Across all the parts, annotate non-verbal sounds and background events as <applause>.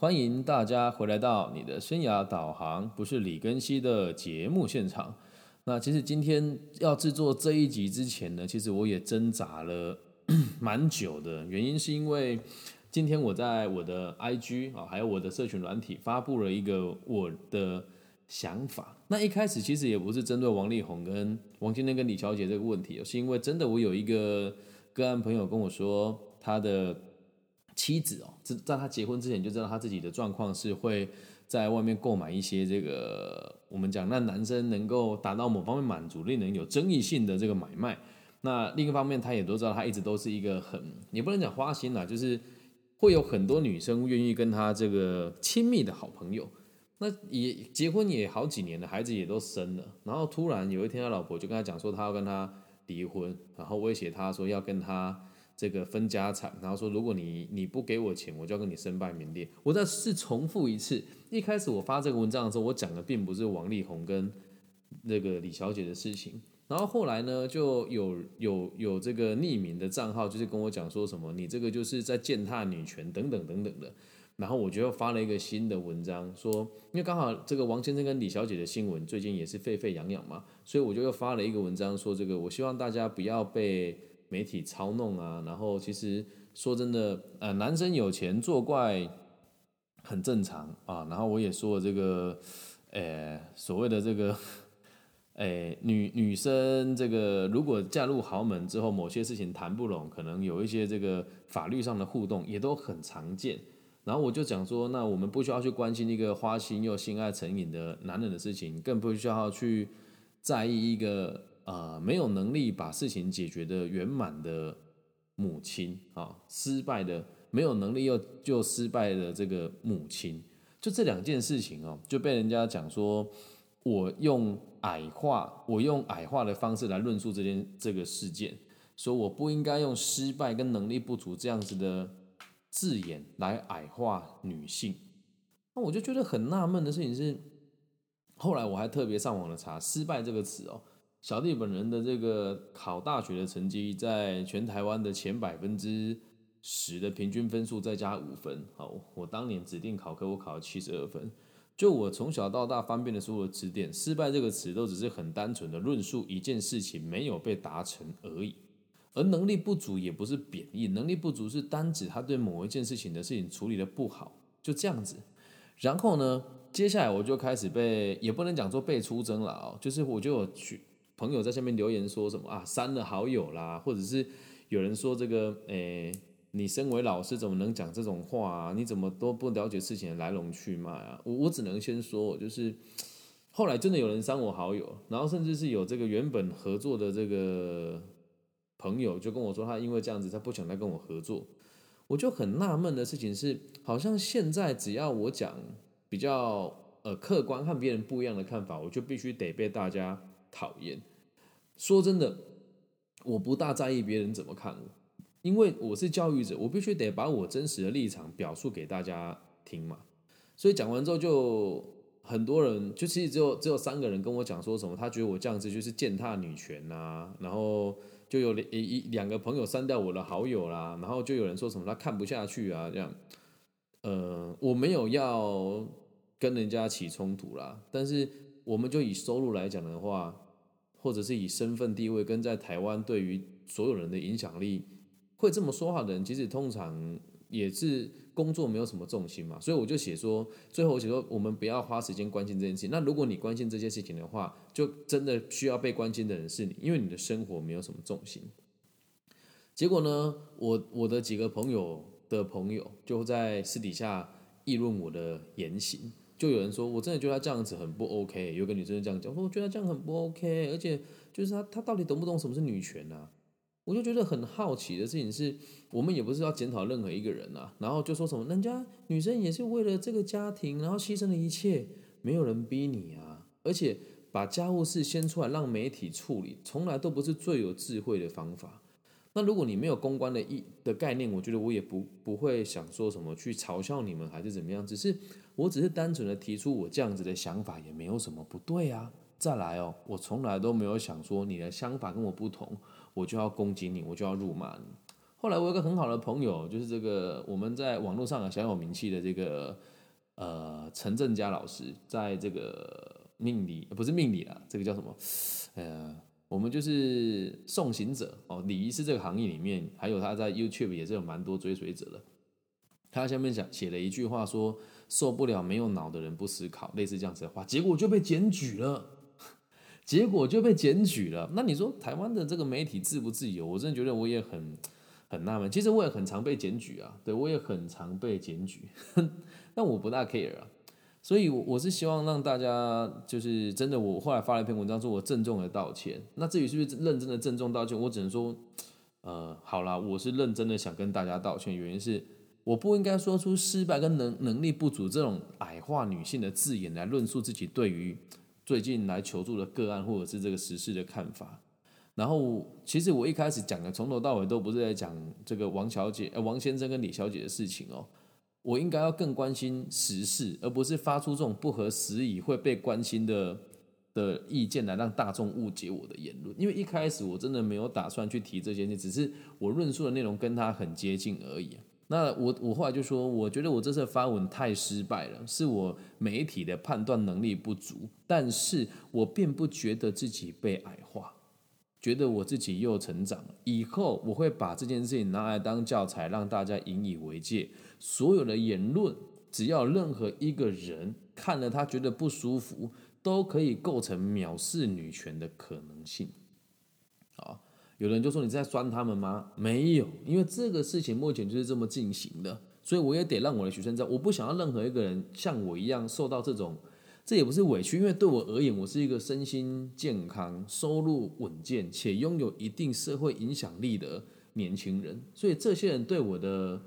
欢迎大家回来到你的生涯导航，不是李根熙的节目现场。那其实今天要制作这一集之前呢，其实我也挣扎了 <clears throat> 蛮久的，原因是因为今天我在我的 IG 啊，还有我的社群软体发布了一个我的想法。那一开始其实也不是针对王力宏跟王金天跟李小姐这个问题，是因为真的我有一个个案朋友跟我说他的。妻子哦，在在他结婚之前就知道他自己的状况是会在外面购买一些这个我们讲让男生能够达到某方面满足、令人有争议性的这个买卖。那另一方面，他也都知道他一直都是一个很也不能讲花心啦，就是会有很多女生愿意跟他这个亲密的好朋友。那也结婚也好几年了，孩子也都生了，然后突然有一天他老婆就跟他讲说，他要跟他离婚，然后威胁他说要跟他。这个分家产，然后说如果你你不给我钱，我就要跟你身败名裂。我再是重复一次，一开始我发这个文章的时候，我讲的并不是王力宏跟那个李小姐的事情。然后后来呢，就有有有这个匿名的账号，就是跟我讲说什么你这个就是在践踏女权等等等等的。然后我就又发了一个新的文章，说因为刚好这个王先生跟李小姐的新闻最近也是沸沸扬扬嘛，所以我就又发了一个文章，说这个我希望大家不要被。媒体操弄啊，然后其实说真的，呃，男生有钱作怪很正常啊。然后我也说了这个，呃，所谓的这个，呃，女女生这个如果嫁入豪门之后，某些事情谈不拢，可能有一些这个法律上的互动也都很常见。然后我就讲说，那我们不需要去关心一个花心又心爱成瘾的男人的事情，更不需要去在意一个。啊，没有能力把事情解决的圆满的母亲啊，失败的没有能力又就失败的这个母亲，就这两件事情哦，就被人家讲说，我用矮化，我用矮化的方式来论述这件这个事件，说我不应该用失败跟能力不足这样子的字眼来矮化女性。那我就觉得很纳闷的事情是，后来我还特别上网的查“失败”这个词哦。小弟本人的这个考大学的成绩，在全台湾的前百分之十的平均分数再加五分。好，我当年指定考科，我考了七十二分。就我从小到大翻遍的所有词典，失败这个词都只是很单纯的论述一件事情没有被达成而已。而能力不足也不是贬义，能力不足是单指他对某一件事情的事情处理的不好，就这样子。然后呢，接下来我就开始被，也不能讲说被出征了啊，就是我就去。朋友在下面留言说什么啊？删了好友啦，或者是有人说这个，诶，你身为老师怎么能讲这种话啊？你怎么都不了解事情的来龙去脉啊？我我只能先说，就是后来真的有人删我好友，然后甚至是有这个原本合作的这个朋友就跟我说，他因为这样子，他不想再跟我合作。我就很纳闷的事情是，好像现在只要我讲比较呃客观和别人不一样的看法，我就必须得被大家讨厌。说真的，我不大在意别人怎么看我，因为我是教育者，我必须得把我真实的立场表述给大家听嘛。所以讲完之后，就很多人，就其实只有只有三个人跟我讲说什么，他觉得我这样子就是践踏女权呐，然后就有一一两个朋友删掉我的好友啦，然后就有人说什么他看不下去啊，这样，呃，我没有要跟人家起冲突啦，但是我们就以收入来讲的话。或者是以身份地位跟在台湾对于所有人的影响力，会这么说话的人，其实通常也是工作没有什么重心嘛。所以我就写说，最后我写说，我们不要花时间关心这件事情。那如果你关心这些事情的话，就真的需要被关心的人是你，因为你的生活没有什么重心。结果呢，我我的几个朋友的朋友就在私底下议论我的言行。就有人说，我真的觉得他这样子很不 OK。有个女生这样讲，说我觉得这样很不 OK，而且就是他他到底懂不懂什么是女权呢？我就觉得很好奇的事情是，我们也不是要检讨任何一个人啊，然后就说什么人家女生也是为了这个家庭，然后牺牲了一切，没有人逼你啊，而且把家务事先出来让媒体处理，从来都不是最有智慧的方法。那如果你没有公关的意的概念，我觉得我也不不会想说什么去嘲笑你们还是怎么样，只是我只是单纯的提出我这样子的想法，也没有什么不对啊。再来哦，我从来都没有想说你的想法跟我不同，我就要攻击你，我就要辱骂你。后来我有个很好的朋友，就是这个我们在网络上小有名气的这个呃陈正佳老师，在这个命理不是命理啊，这个叫什么？呃，我们就是送行者哦，礼仪师这个行业里面，还有他在 YouTube 也是有蛮多追随者的。他下面讲写了一句话说：“受不了没有脑的人不思考”，类似这样子的话，结果就被检举了，结果就被检举了。那你说台湾的这个媒体自不自由？我真的觉得我也很很纳闷。其实我也很常被检举啊，对我也很常被检举，<laughs> 但我不大 care 啊。所以，我我是希望让大家就是真的，我后来发了一篇文章，说我郑重的道歉。那至于是不是认真的郑重道歉，我只能说，呃，好啦，我是认真的想跟大家道歉，原因是。我不应该说出失败跟能能力不足这种矮化女性的字眼来论述自己对于最近来求助的个案或者是这个时事的看法。然后，其实我一开始讲的从头到尾都不是在讲这个王小姐、王先生跟李小姐的事情哦。我应该要更关心时事，而不是发出这种不合时宜会被关心的的意见来让大众误解我的言论。因为一开始我真的没有打算去提这些，只是我论述的内容跟他很接近而已。那我我后来就说，我觉得我这次发文太失败了，是我媒体的判断能力不足，但是我并不觉得自己被矮化，觉得我自己又成长了。以后我会把这件事情拿来当教材，让大家引以为戒。所有的言论，只要任何一个人看了他觉得不舒服，都可以构成藐视女权的可能性。好。有人就说你在酸他们吗？没有，因为这个事情目前就是这么进行的，所以我也得让我的学生知道，我不想要任何一个人像我一样受到这种，这也不是委屈，因为对我而言，我是一个身心健康、收入稳健且拥有一定社会影响力的年轻人，所以这些人对我的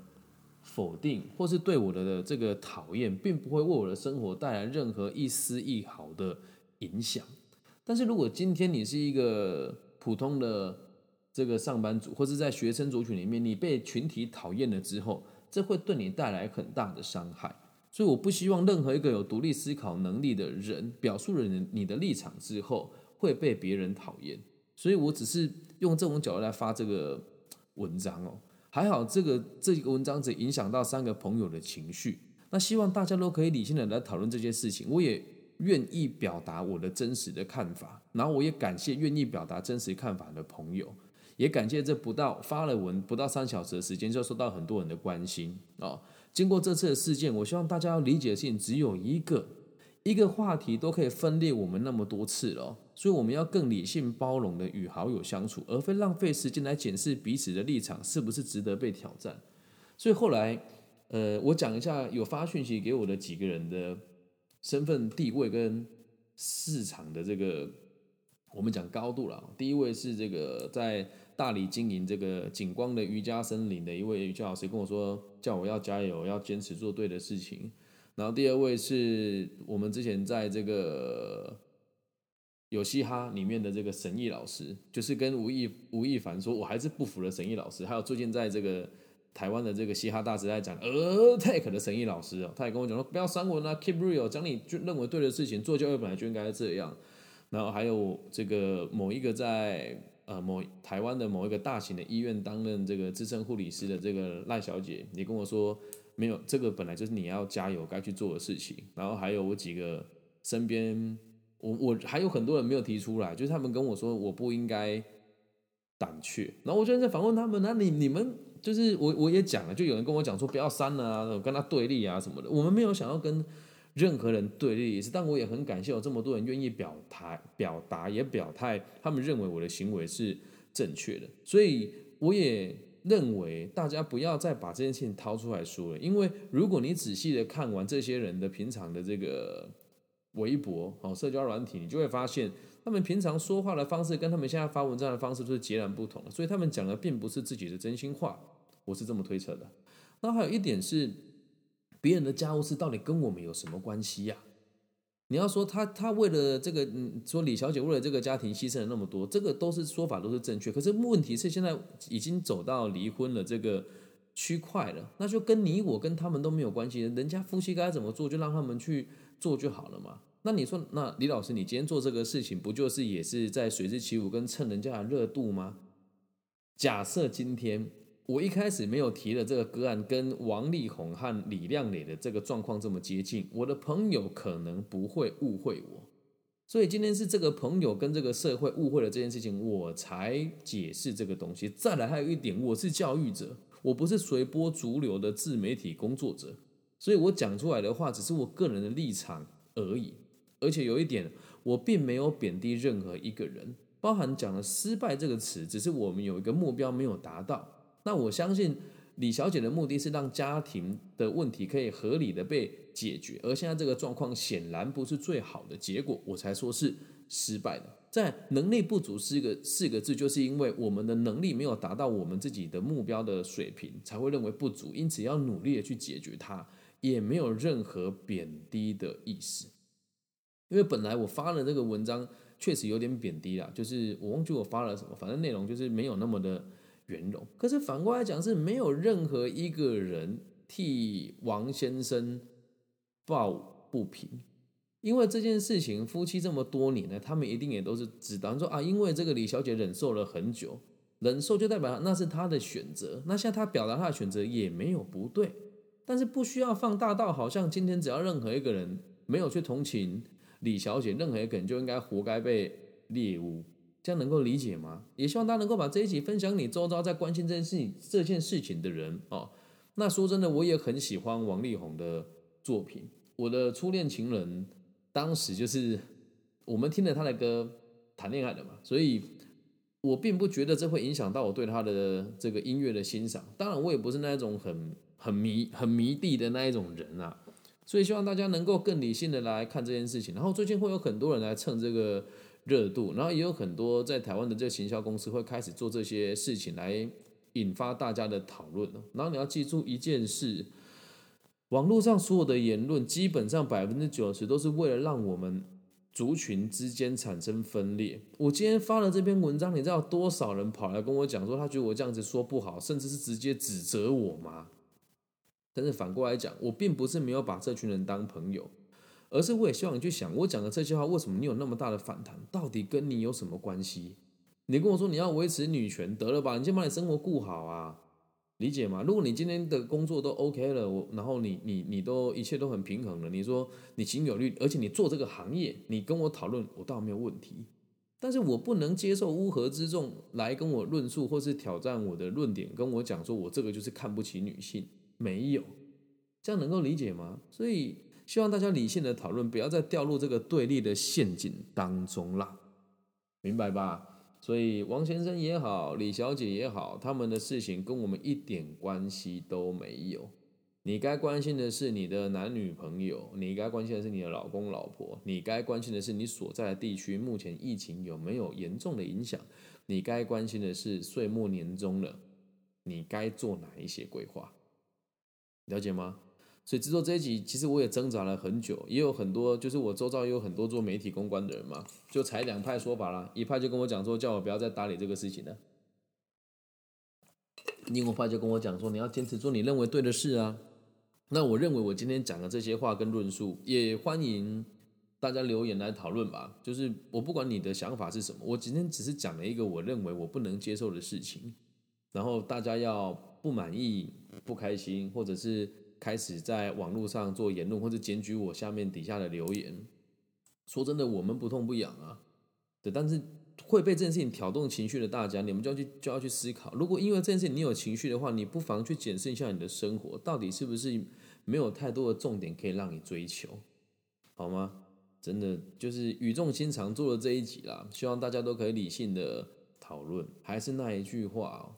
否定或是对我的这个讨厌，并不会为我的生活带来任何一丝一毫的影响。但是如果今天你是一个普通的，这个上班族，或是在学生族群里面，你被群体讨厌了之后，这会对你带来很大的伤害。所以，我不希望任何一个有独立思考能力的人，表述了你你的立场之后，会被别人讨厌。所以我只是用这种角度来发这个文章哦。还好，这个这个文章只影响到三个朋友的情绪。那希望大家都可以理性的来讨论这件事情。我也愿意表达我的真实的看法，然后我也感谢愿意表达真实看法的朋友。也感谢这不到发了文不到三小时的时间，就受到很多人的关心啊！经过这次的事件，我希望大家要理解的事情只有一个，一个话题都可以分裂我们那么多次了，所以我们要更理性包容的与好友相处，而非浪费时间来检视彼此的立场是不是值得被挑战。所以后来，呃，我讲一下有发讯息给我的几个人的身份地位跟市场的这个，我们讲高度了。第一位是这个在。大理经营这个景光的瑜伽森林的一位瑜伽老师跟我说，叫我要加油，要坚持做对的事情。然后第二位是我们之前在这个有嘻哈里面的这个神毅老师，就是跟吴亦吴亦凡说，我还是不服了神毅老师。还有最近在这个台湾的这个嘻哈大时代讲呃 take 的神毅老师哦，他也跟我讲说，不要删文啊，keep real，讲你就认为对的事情，做教育本来就应该这样。然后还有这个某一个在。呃，某台湾的某一个大型的医院担任这个资深护理师的这个赖小姐，你跟我说没有，这个本来就是你要加油该去做的事情。然后还有我几个身边，我我还有很多人没有提出来，就是他们跟我说我不应该胆怯。然后我就在反问他们，那你你们就是我我也讲了，就有人跟我讲说不要删了啊，跟他对立啊什么的。我们没有想要跟。任何人对立是，但我也很感谢有这么多人愿意表态、表达也表态，他们认为我的行为是正确的，所以我也认为大家不要再把这件事情掏出来说了，因为如果你仔细的看完这些人的平常的这个微博哦，社交软体，你就会发现他们平常说话的方式跟他们现在发文章的方式都是截然不同的，所以他们讲的并不是自己的真心话，我是这么推测的。那还有一点是。别人的家务事到底跟我们有什么关系呀？你要说他他为了这个，嗯，说李小姐为了这个家庭牺牲了那么多，这个都是说法都是正确。可是问题是现在已经走到离婚了这个区块了，那就跟你我跟他们都没有关系。人家夫妻该怎么做就让他们去做就好了嘛。那你说，那李老师你今天做这个事情，不就是也是在随之起舞跟蹭人家的热度吗？假设今天我一开始没有提的这个个案，跟王力宏和李亮磊的这个状况这么接近，我的朋友可能不会误会我。所以今天是这个朋友跟这个社会误会了这件事情，我才解释这个东西。再来还有一点，我是教育者，我不是随波逐流的自媒体工作者，所以我讲出来的话只是我个人的立场而已。而且有一点，我并没有贬低任何一个人，包含讲了“失败”这个词，只是我们有一个目标没有达到。那我相信李小姐的目的是让家庭的问题可以合理的被解决，而现在这个状况显然不是最好的结果，我才说是失败的。在能力不足四个四个字，就是因为我们的能力没有达到我们自己的目标的水平，才会认为不足，因此要努力的去解决它，也没有任何贬低的意思。因为本来我发了这个文章确实有点贬低啦，就是我忘记我发了什么，反正内容就是没有那么的。圆融，可是反过来讲，是没有任何一个人替王先生抱不平，因为这件事情，夫妻这么多年呢，他们一定也都是只当，说啊，因为这个李小姐忍受了很久，忍受就代表那是她的选择，那现在她表达她的选择也没有不对，但是不需要放大到好像今天只要任何一个人没有去同情李小姐，任何一个人就应该活该被猎物。这样能够理解吗？也希望大家能够把这一集分享你周遭在关心这件事情这件事情的人哦。那说真的，我也很喜欢王力宏的作品。我的初恋情人当时就是我们听了他的歌谈恋爱的嘛，所以我并不觉得这会影响到我对他的这个音乐的欣赏。当然，我也不是那一种很很迷很迷弟的那一种人啊。所以希望大家能够更理性的来看这件事情。然后最近会有很多人来蹭这个。热度，然后也有很多在台湾的这个行销公司会开始做这些事情来引发大家的讨论然后你要记住一件事，网络上所有的言论基本上百分之九十都是为了让我们族群之间产生分裂。我今天发了这篇文章，你知道多少人跑来跟我讲说他觉得我这样子说不好，甚至是直接指责我吗？但是反过来讲，我并不是没有把这群人当朋友。而是我也希望你去想，我讲的这些话，为什么你有那么大的反弹？到底跟你有什么关系？你跟我说你要维持女权，得了吧，你先把你生活顾好啊，理解吗？如果你今天的工作都 OK 了，我然后你你你都一切都很平衡了，你说你情有律，而且你做这个行业，你跟我讨论，我倒没有问题。但是我不能接受乌合之众来跟我论述，或是挑战我的论点，跟我讲说我这个就是看不起女性，没有，这样能够理解吗？所以。希望大家理性的讨论，不要再掉入这个对立的陷阱当中啦，明白吧？所以王先生也好，李小姐也好，他们的事情跟我们一点关系都没有。你该关心的是你的男女朋友，你该关心的是你的老公老婆，你该关心的是你所在的地区目前疫情有没有严重的影响，你该关心的是岁末年终了，你该做哪一些规划？了解吗？所以制作这一集，其实我也挣扎了很久，也有很多，就是我周遭也有很多做媒体公关的人嘛，就才两派说法啦。一派就跟我讲说，叫我不要再打理这个事情了；另一派就跟我讲说，你要坚持做你认为对的事啊。那我认为我今天讲的这些话跟论述，也欢迎大家留言来讨论吧。就是我不管你的想法是什么，我今天只是讲了一个我认为我不能接受的事情，然后大家要不满意、不开心，或者是。开始在网络上做言论，或者检举我下面底下的留言。说真的，我们不痛不痒啊。对，但是会被这件事情挑动情绪的大家，你们就要去就要去思考。如果因为这件事情你有情绪的话，你不妨去检视一下你的生活，到底是不是没有太多的重点可以让你追求，好吗？真的就是语重心长做了这一集啦，希望大家都可以理性的讨论。还是那一句话，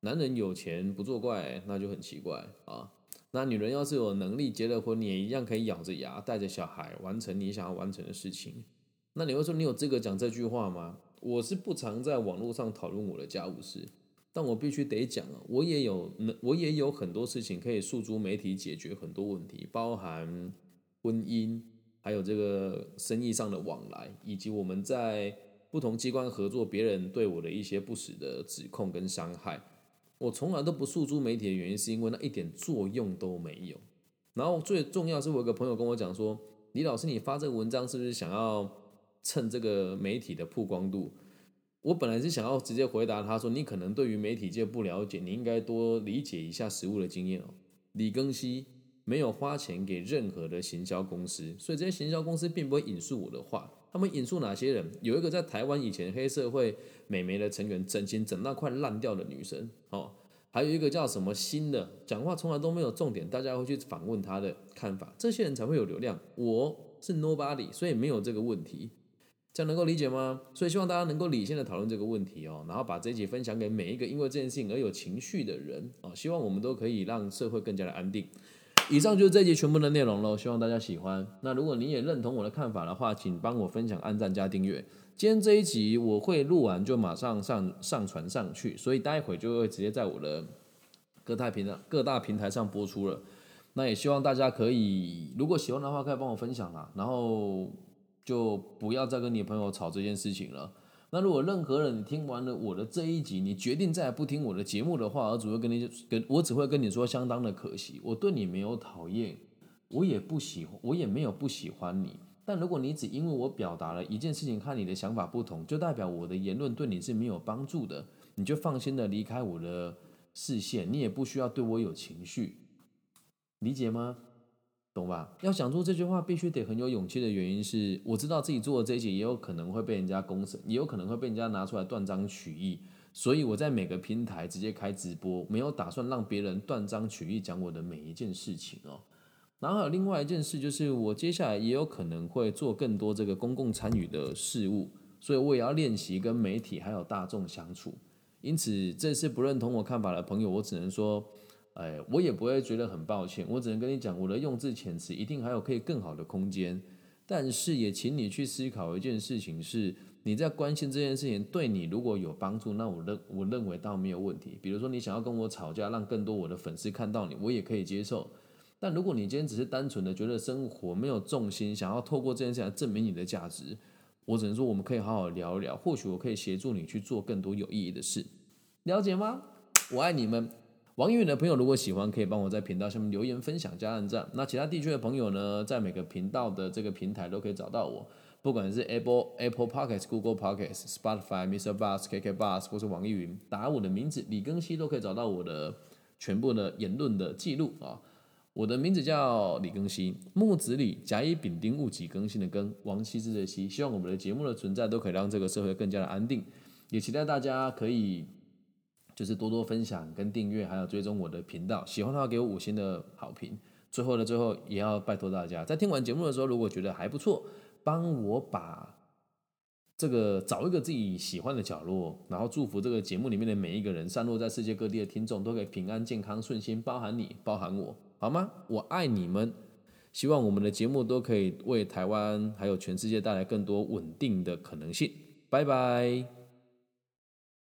男人有钱不作怪，那就很奇怪啊。那女人要是有能力结了婚，你也一样可以咬着牙带着小孩完成你想要完成的事情。那你会说你有资格讲这句话吗？我是不常在网络上讨论我的家务事，但我必须得讲啊，我也有，我也有很多事情可以诉诸媒体解决很多问题，包含婚姻，还有这个生意上的往来，以及我们在不同机关合作，别人对我的一些不实的指控跟伤害。我从来都不诉诸媒体的原因，是因为那一点作用都没有。然后最重要是我有个朋友跟我讲说：“李老师，你发这个文章是不是想要蹭这个媒体的曝光度？”我本来是想要直接回答他说，你可能对于媒体界不了解，你应该多理解一下实物的经验哦。李庚希没有花钱给任何的行销公司，所以这些行销公司并不会引述我的话。他们引述哪些人？有一个在台湾以前黑社会美眉的成员，整形整到快烂掉的女生哦。还有一个叫什么新的，讲话从来都没有重点，大家会去访问他的看法，这些人才会有流量。我是 nobody，所以没有这个问题，这样能够理解吗？所以希望大家能够理性的讨论这个问题哦，然后把这一集分享给每一个因为这件事情而有情绪的人哦，希望我们都可以让社会更加的安定。以上就是这集全部的内容喽，希望大家喜欢。那如果你也认同我的看法的话，请帮我分享、按赞加订阅。今天这一集我会录完就马上上上传上去，所以待会就会直接在我的各大平台各大平台上播出了。那也希望大家可以，如果喜欢的话，可以帮我分享啦，然后就不要再跟你朋友吵这件事情了。那如果任何人你听完了我的这一集，你决定再也不听我的节目的话，我只会跟你跟我只会跟你说，相当的可惜。我对你没有讨厌，我也不喜欢，我也没有不喜欢你。但如果你只因为我表达了一件事情和你的想法不同，就代表我的言论对你是没有帮助的，你就放心的离开我的视线，你也不需要对我有情绪，理解吗？懂吧？要想做这句话，必须得很有勇气的原因是，我知道自己做的这些也有可能会被人家公审，也有可能会被人家拿出来断章取义，所以我在每个平台直接开直播，没有打算让别人断章取义讲我的每一件事情哦。然后还有另外一件事，就是我接下来也有可能会做更多这个公共参与的事物，所以我也要练习跟媒体还有大众相处。因此，这次不认同我看法的朋友，我只能说，哎，我也不会觉得很抱歉。我只能跟你讲，我的用字遣词一定还有可以更好的空间。但是也请你去思考一件事情：是你在关心这件事情对你如果有帮助，那我认我认为倒没有问题。比如说你想要跟我吵架，让更多我的粉丝看到你，我也可以接受。但如果你今天只是单纯的觉得生活没有重心，想要透过这件事来证明你的价值，我只能说我们可以好好聊一聊，或许我可以协助你去做更多有意义的事，了解吗？我爱你们。王一远的朋友如果喜欢，可以帮我在频道下面留言分享加按赞。那其他地区的朋友呢，在每个频道的这个平台都可以找到我，不管是 Apple Apple Podcast、Google Podcast、Spotify、Mr. Bus、KK Bus 或是网易云，打我的名字李更新都可以找到我的全部的言论的记录啊。我的名字叫李更新，木子李，甲乙丙丁戊己更新的更，王羲之的羲。希望我们的节目的存在都可以让这个社会更加的安定，也期待大家可以就是多多分享跟订阅，还有追踪我的频道。喜欢的话给我五星的好评。最后的最后，也要拜托大家，在听完节目的时候，如果觉得还不错，帮我把这个找一个自己喜欢的角落，然后祝福这个节目里面的每一个人，散落在世界各地的听众都可以平安健康顺心，包含你，包含我。好吗？我爱你们，希望我们的节目都可以为台湾还有全世界带来更多稳定的可能性。拜拜。